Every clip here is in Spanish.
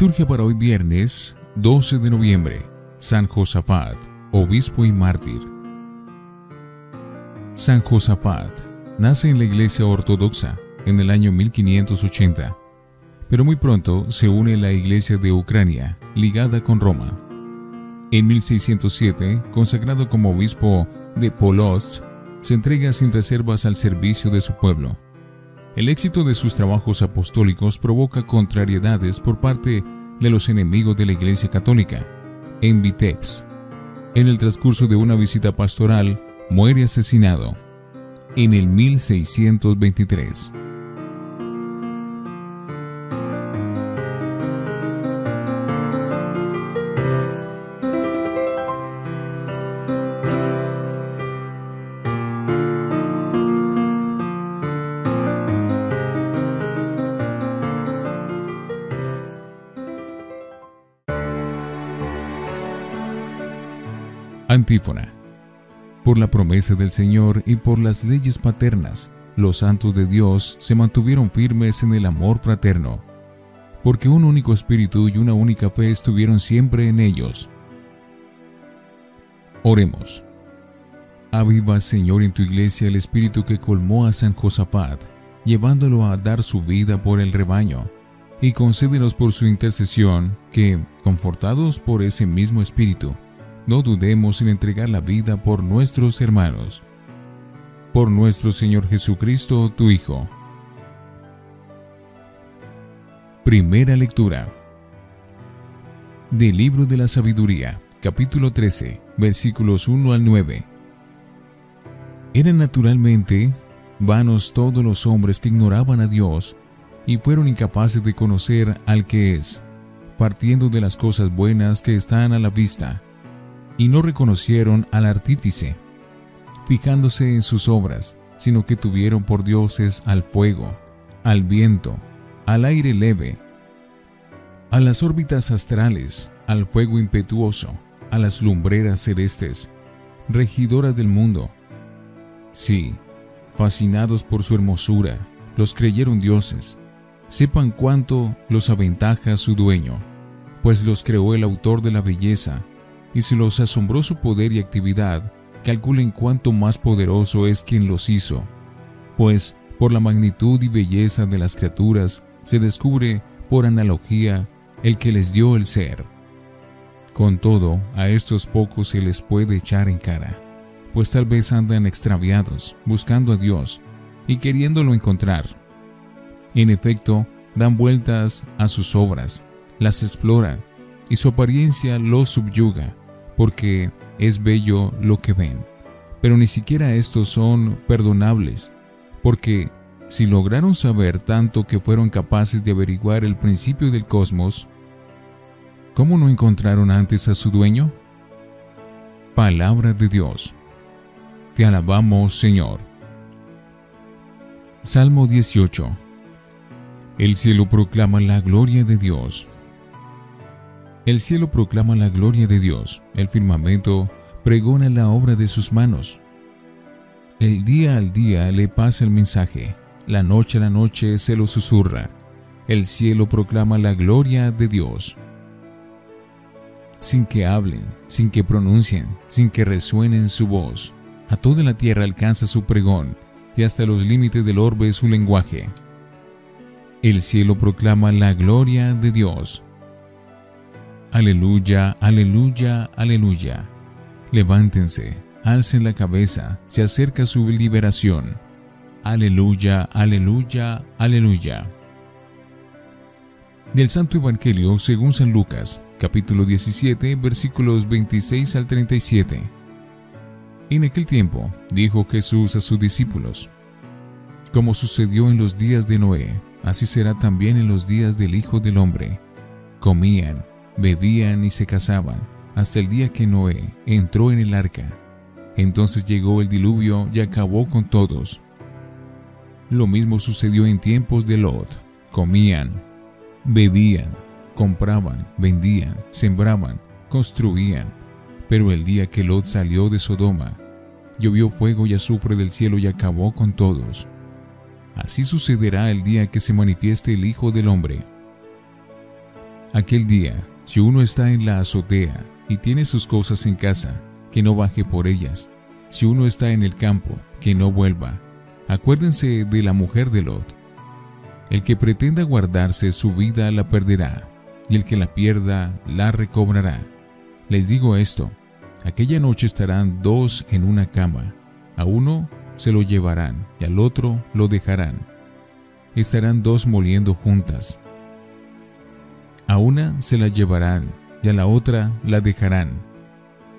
Liturgia para hoy viernes 12 de noviembre. San Josafat, obispo y mártir. San Josafat nace en la iglesia ortodoxa en el año 1580, pero muy pronto se une a la iglesia de Ucrania, ligada con Roma. En 1607, consagrado como obispo de Polost, se entrega sin reservas al servicio de su pueblo. El éxito de sus trabajos apostólicos provoca contrariedades por parte de los enemigos de la Iglesia Católica. En Vitex, en el transcurso de una visita pastoral, muere asesinado en el 1623. Antífona. Por la promesa del Señor y por las leyes paternas, los santos de Dios se mantuvieron firmes en el amor fraterno, porque un único espíritu y una única fe estuvieron siempre en ellos. Oremos. Aviva, Señor, en tu iglesia el espíritu que colmó a San Josafat, llevándolo a dar su vida por el rebaño, y concédenos por su intercesión que, confortados por ese mismo espíritu, no dudemos en entregar la vida por nuestros hermanos. Por nuestro Señor Jesucristo, tu Hijo. Primera lectura. Del libro de la sabiduría, capítulo 13, versículos 1 al 9. Eran naturalmente vanos todos los hombres que ignoraban a Dios y fueron incapaces de conocer al que es, partiendo de las cosas buenas que están a la vista y no reconocieron al artífice, fijándose en sus obras, sino que tuvieron por dioses al fuego, al viento, al aire leve, a las órbitas astrales, al fuego impetuoso, a las lumbreras celestes, regidoras del mundo. Sí, fascinados por su hermosura, los creyeron dioses. Sepan cuánto los aventaja su dueño, pues los creó el autor de la belleza, y si los asombró su poder y actividad, calculen cuánto más poderoso es quien los hizo, pues por la magnitud y belleza de las criaturas se descubre por analogía el que les dio el ser. Con todo, a estos pocos se les puede echar en cara, pues tal vez andan extraviados, buscando a Dios y queriéndolo encontrar. En efecto, dan vueltas a sus obras, las exploran, y su apariencia los subyuga, porque es bello lo que ven. Pero ni siquiera estos son perdonables, porque si lograron saber tanto que fueron capaces de averiguar el principio del cosmos, ¿cómo no encontraron antes a su dueño? Palabra de Dios. Te alabamos, Señor. Salmo 18. El cielo proclama la gloria de Dios. El cielo proclama la gloria de Dios, el firmamento pregona la obra de sus manos. El día al día le pasa el mensaje, la noche a la noche se lo susurra. El cielo proclama la gloria de Dios. Sin que hablen, sin que pronuncien, sin que resuenen su voz, a toda la tierra alcanza su pregón y hasta los límites del orbe su lenguaje. El cielo proclama la gloria de Dios. Aleluya, aleluya, aleluya. Levántense, alcen la cabeza, se acerca su liberación. Aleluya, aleluya, aleluya. Del Santo Evangelio según San Lucas, capítulo 17, versículos 26 al 37. En aquel tiempo dijo Jesús a sus discípulos, Como sucedió en los días de Noé, así será también en los días del Hijo del Hombre. Comían, bebían y se casaban, hasta el día que Noé entró en el arca. Entonces llegó el diluvio y acabó con todos. Lo mismo sucedió en tiempos de Lot. Comían, bebían, compraban, vendían, sembraban, construían. Pero el día que Lot salió de Sodoma, llovió fuego y azufre del cielo y acabó con todos. Así sucederá el día que se manifieste el Hijo del Hombre. Aquel día, si uno está en la azotea y tiene sus cosas en casa, que no baje por ellas. Si uno está en el campo, que no vuelva. Acuérdense de la mujer de Lot. El que pretenda guardarse su vida la perderá, y el que la pierda la recobrará. Les digo esto, aquella noche estarán dos en una cama, a uno se lo llevarán y al otro lo dejarán. Estarán dos moliendo juntas. A una se la llevarán y a la otra la dejarán.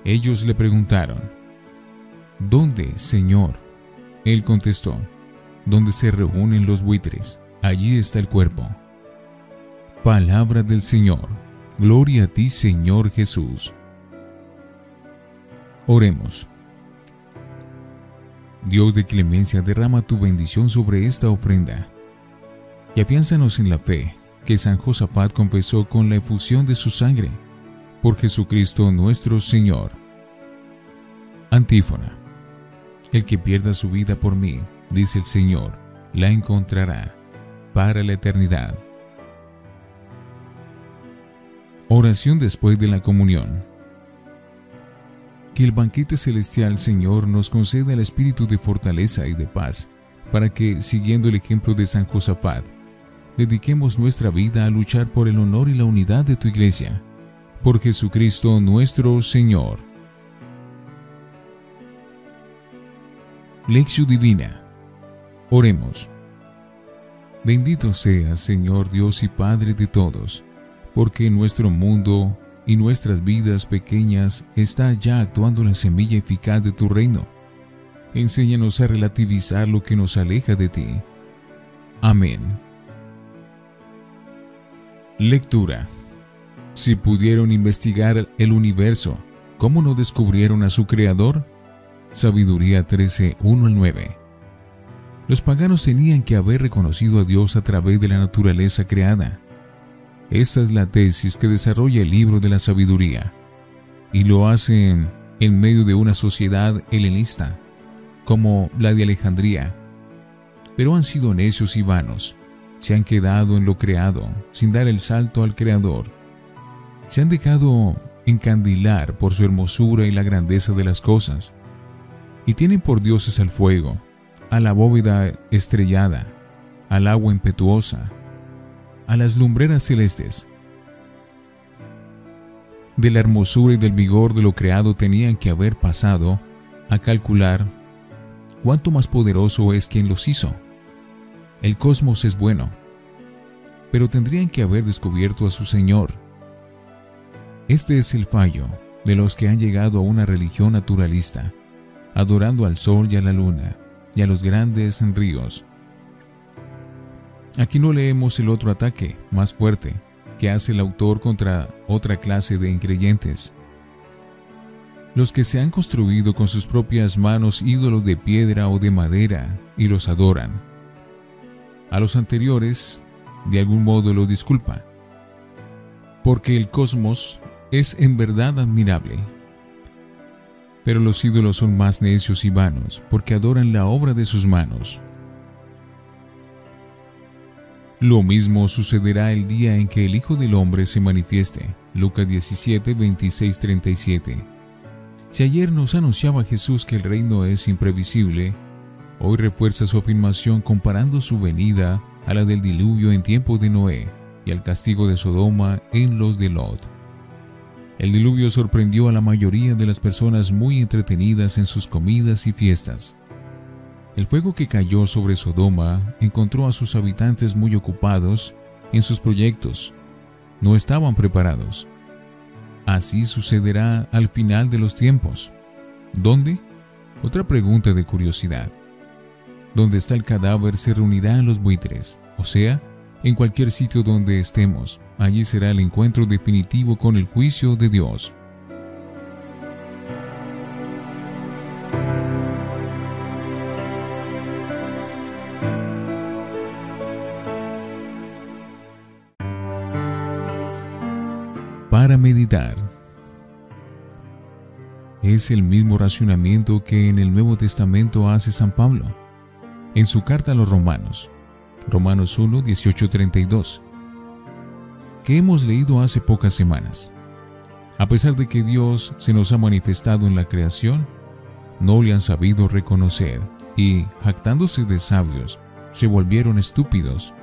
Ellos le preguntaron, ¿Dónde, Señor? Él contestó, donde se reúnen los buitres, allí está el cuerpo. Palabra del Señor. Gloria a ti, Señor Jesús. Oremos. Dios de clemencia, derrama tu bendición sobre esta ofrenda y afiánzanos en la fe que San Josafat confesó con la efusión de su sangre, por Jesucristo nuestro Señor. Antífona. El que pierda su vida por mí, dice el Señor, la encontrará para la eternidad. Oración después de la comunión. Que el banquete celestial Señor nos conceda el espíritu de fortaleza y de paz, para que, siguiendo el ejemplo de San Josafat, dediquemos nuestra vida a luchar por el honor y la unidad de tu iglesia. Por Jesucristo nuestro Señor. Lección Divina. Oremos. Bendito seas, Señor Dios y Padre de todos, porque en nuestro mundo y nuestras vidas pequeñas está ya actuando la semilla eficaz de tu reino. Enséñanos a relativizar lo que nos aleja de ti. Amén. Lectura. Si pudieron investigar el universo, ¿cómo no descubrieron a su creador? Sabiduría 13, 1 al 9. Los paganos tenían que haber reconocido a Dios a través de la naturaleza creada. Esta es la tesis que desarrolla el libro de la sabiduría, y lo hacen en medio de una sociedad helenista, como la de Alejandría. Pero han sido necios y vanos, se han quedado en lo creado, sin dar el salto al Creador. Se han dejado encandilar por su hermosura y la grandeza de las cosas, y tienen por dioses al fuego, a la bóveda estrellada, al agua impetuosa, a las lumbreras celestes. De la hermosura y del vigor de lo creado tenían que haber pasado a calcular cuánto más poderoso es quien los hizo. El cosmos es bueno, pero tendrían que haber descubierto a su Señor. Este es el fallo de los que han llegado a una religión naturalista, adorando al sol y a la luna y a los grandes ríos, Aquí no leemos el otro ataque, más fuerte, que hace el autor contra otra clase de increyentes. Los que se han construido con sus propias manos ídolos de piedra o de madera y los adoran. A los anteriores, de algún modo lo disculpa, porque el cosmos es en verdad admirable. Pero los ídolos son más necios y vanos, porque adoran la obra de sus manos lo mismo sucederá el día en que el Hijo del Hombre se manifieste. Lucas 17, 26, 37. Si ayer nos anunciaba Jesús que el reino es imprevisible, hoy refuerza su afirmación comparando su venida a la del diluvio en tiempo de Noé y al castigo de Sodoma en los de Lot. El diluvio sorprendió a la mayoría de las personas muy entretenidas en sus comidas y fiestas. El fuego que cayó sobre Sodoma encontró a sus habitantes muy ocupados en sus proyectos. No estaban preparados. Así sucederá al final de los tiempos. ¿Dónde? Otra pregunta de curiosidad. Donde está el cadáver se reunirán los buitres, o sea, en cualquier sitio donde estemos, allí será el encuentro definitivo con el juicio de Dios. para meditar. Es el mismo racionamiento que en el Nuevo Testamento hace San Pablo en su carta a los Romanos, Romanos 1, 18, 32. que hemos leído hace pocas semanas. A pesar de que Dios se nos ha manifestado en la creación, no le han sabido reconocer y, jactándose de sabios, se volvieron estúpidos.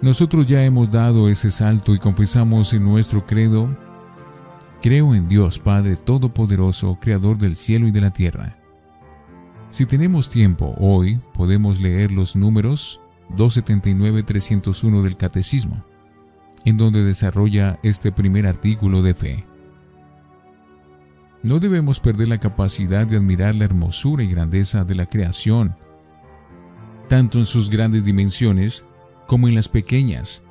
Nosotros ya hemos dado ese salto y confesamos en nuestro credo, creo en Dios Padre Todopoderoso, Creador del cielo y de la tierra. Si tenemos tiempo hoy, podemos leer los números 279-301 del Catecismo, en donde desarrolla este primer artículo de fe. No debemos perder la capacidad de admirar la hermosura y grandeza de la creación, tanto en sus grandes dimensiones como en las pequeñas,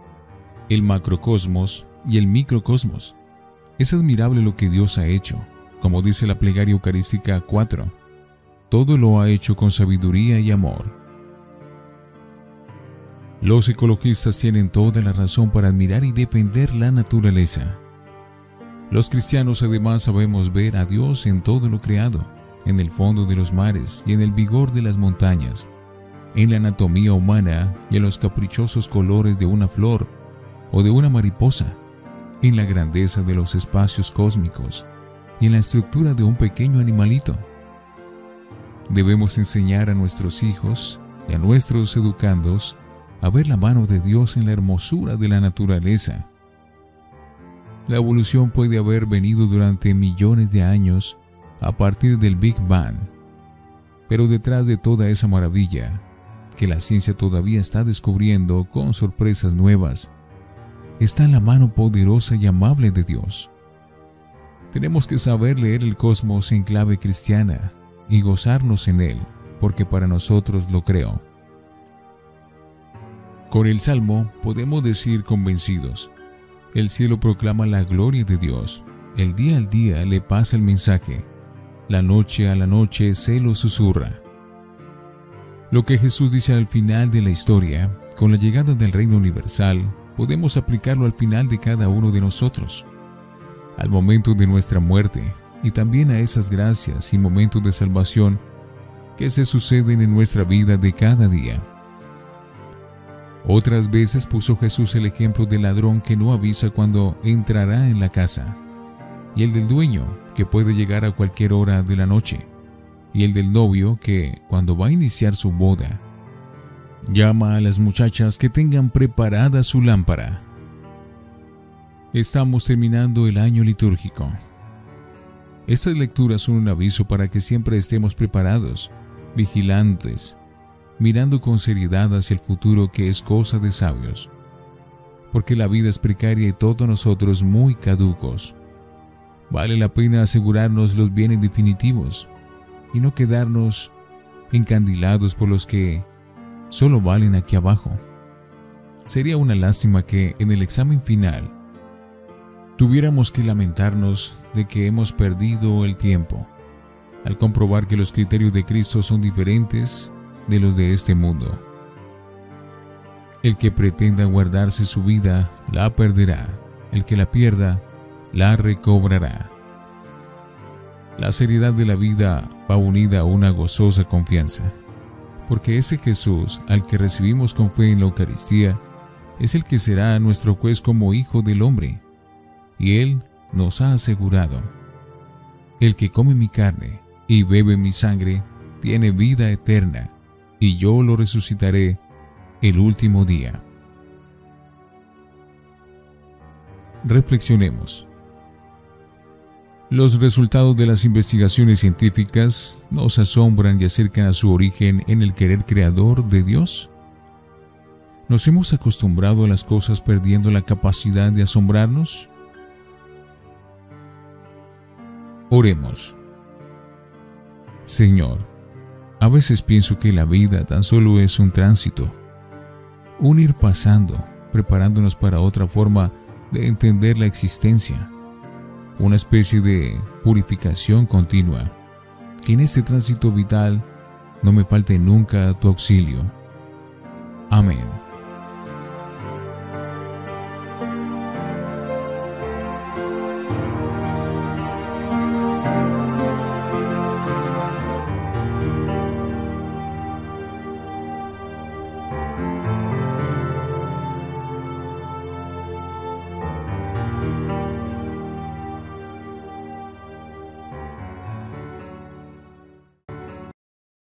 el macrocosmos y el microcosmos. Es admirable lo que Dios ha hecho, como dice la plegaria eucarística 4. Todo lo ha hecho con sabiduría y amor. Los ecologistas tienen toda la razón para admirar y defender la naturaleza. Los cristianos además sabemos ver a Dios en todo lo creado, en el fondo de los mares y en el vigor de las montañas, en la anatomía humana y en los caprichosos colores de una flor o de una mariposa, en la grandeza de los espacios cósmicos y en la estructura de un pequeño animalito. Debemos enseñar a nuestros hijos y a nuestros educandos a ver la mano de Dios en la hermosura de la naturaleza la evolución puede haber venido durante millones de años a partir del Big Bang. Pero detrás de toda esa maravilla, que la ciencia todavía está descubriendo con sorpresas nuevas, está la mano poderosa y amable de Dios. Tenemos que saber leer el cosmos en clave cristiana y gozarnos en él, porque para nosotros lo creo. Con el Salmo podemos decir convencidos, el cielo proclama la gloria de Dios. El día al día le pasa el mensaje. La noche a la noche se lo susurra. Lo que Jesús dice al final de la historia, con la llegada del reino universal, podemos aplicarlo al final de cada uno de nosotros, al momento de nuestra muerte y también a esas gracias y momentos de salvación que se suceden en nuestra vida de cada día. Otras veces puso Jesús el ejemplo del ladrón que no avisa cuando entrará en la casa, y el del dueño que puede llegar a cualquier hora de la noche, y el del novio que, cuando va a iniciar su boda, llama a las muchachas que tengan preparada su lámpara. Estamos terminando el año litúrgico. Estas lecturas son un aviso para que siempre estemos preparados, vigilantes, mirando con seriedad hacia el futuro que es cosa de sabios, porque la vida es precaria y todos nosotros muy caducos. Vale la pena asegurarnos los bienes definitivos y no quedarnos encandilados por los que solo valen aquí abajo. Sería una lástima que en el examen final tuviéramos que lamentarnos de que hemos perdido el tiempo al comprobar que los criterios de Cristo son diferentes de los de este mundo. El que pretenda guardarse su vida, la perderá. El que la pierda, la recobrará. La seriedad de la vida va unida a una gozosa confianza, porque ese Jesús al que recibimos con fe en la Eucaristía es el que será nuestro juez como Hijo del Hombre, y Él nos ha asegurado, el que come mi carne y bebe mi sangre tiene vida eterna, y yo lo resucitaré el último día. Reflexionemos. Los resultados de las investigaciones científicas nos asombran y acercan a su origen en el querer creador de Dios. ¿Nos hemos acostumbrado a las cosas perdiendo la capacidad de asombrarnos? Oremos. Señor, a veces pienso que la vida tan solo es un tránsito, un ir pasando, preparándonos para otra forma de entender la existencia, una especie de purificación continua, que en este tránsito vital no me falte nunca tu auxilio. Amén.